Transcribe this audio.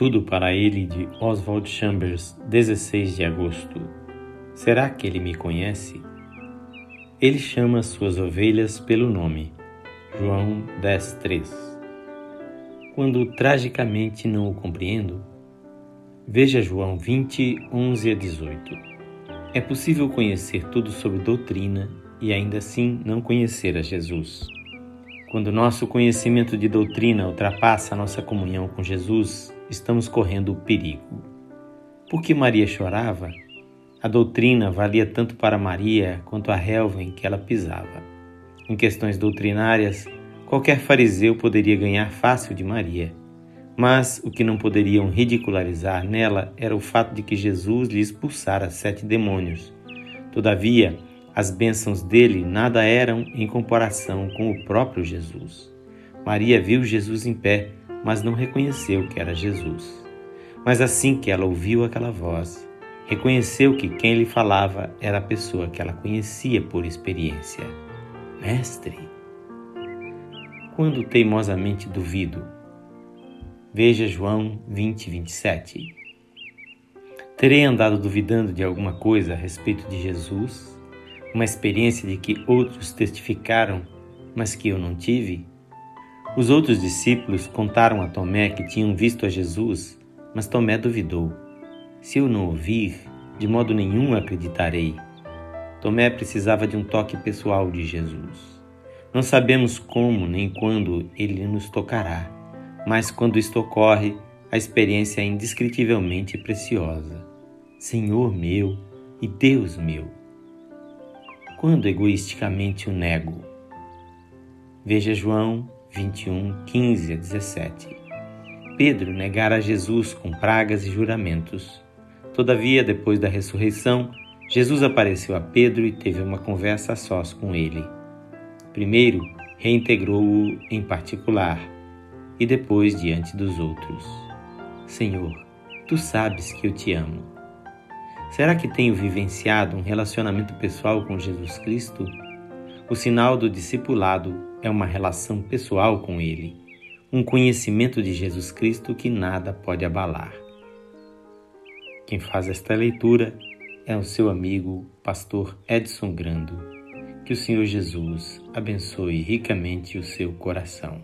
Tudo para ele de Oswald Chambers, 16 de agosto. Será que ele me conhece? Ele chama suas ovelhas pelo nome. João 10:3. Quando tragicamente não o compreendo, veja João 20, 11 a 18. É possível conhecer tudo sobre doutrina e ainda assim não conhecer a Jesus. Quando nosso conhecimento de doutrina ultrapassa a nossa comunhão com Jesus, estamos correndo o perigo. Por que Maria chorava? A doutrina valia tanto para Maria quanto a relva que ela pisava. Em questões doutrinárias, qualquer fariseu poderia ganhar fácil de Maria. Mas o que não poderiam ridicularizar nela era o fato de que Jesus lhe expulsara sete demônios. Todavia, as bênçãos dele nada eram em comparação com o próprio Jesus. Maria viu Jesus em pé, mas não reconheceu que era Jesus. Mas assim que ela ouviu aquela voz, reconheceu que quem lhe falava era a pessoa que ela conhecia por experiência. Mestre. Quando teimosamente duvido, veja João 20, 27. Terei andado duvidando de alguma coisa a respeito de Jesus uma experiência de que outros testificaram, mas que eu não tive? Os outros discípulos contaram a Tomé que tinham visto a Jesus, mas Tomé duvidou. Se eu não ouvir, de modo nenhum acreditarei. Tomé precisava de um toque pessoal de Jesus. Não sabemos como nem quando ele nos tocará, mas quando isto ocorre, a experiência é indescritivelmente preciosa. Senhor meu e Deus meu quando egoisticamente o nego. Veja João 21, 15 a 17. Pedro negara Jesus com pragas e juramentos. Todavia, depois da ressurreição, Jesus apareceu a Pedro e teve uma conversa a sós com ele. Primeiro, reintegrou-o em particular e depois diante dos outros. Senhor, tu sabes que eu te amo. Será que tenho vivenciado um relacionamento pessoal com Jesus Cristo? O sinal do discipulado é uma relação pessoal com Ele, um conhecimento de Jesus Cristo que nada pode abalar. Quem faz esta leitura é o seu amigo, pastor Edson Grando. Que o Senhor Jesus abençoe ricamente o seu coração.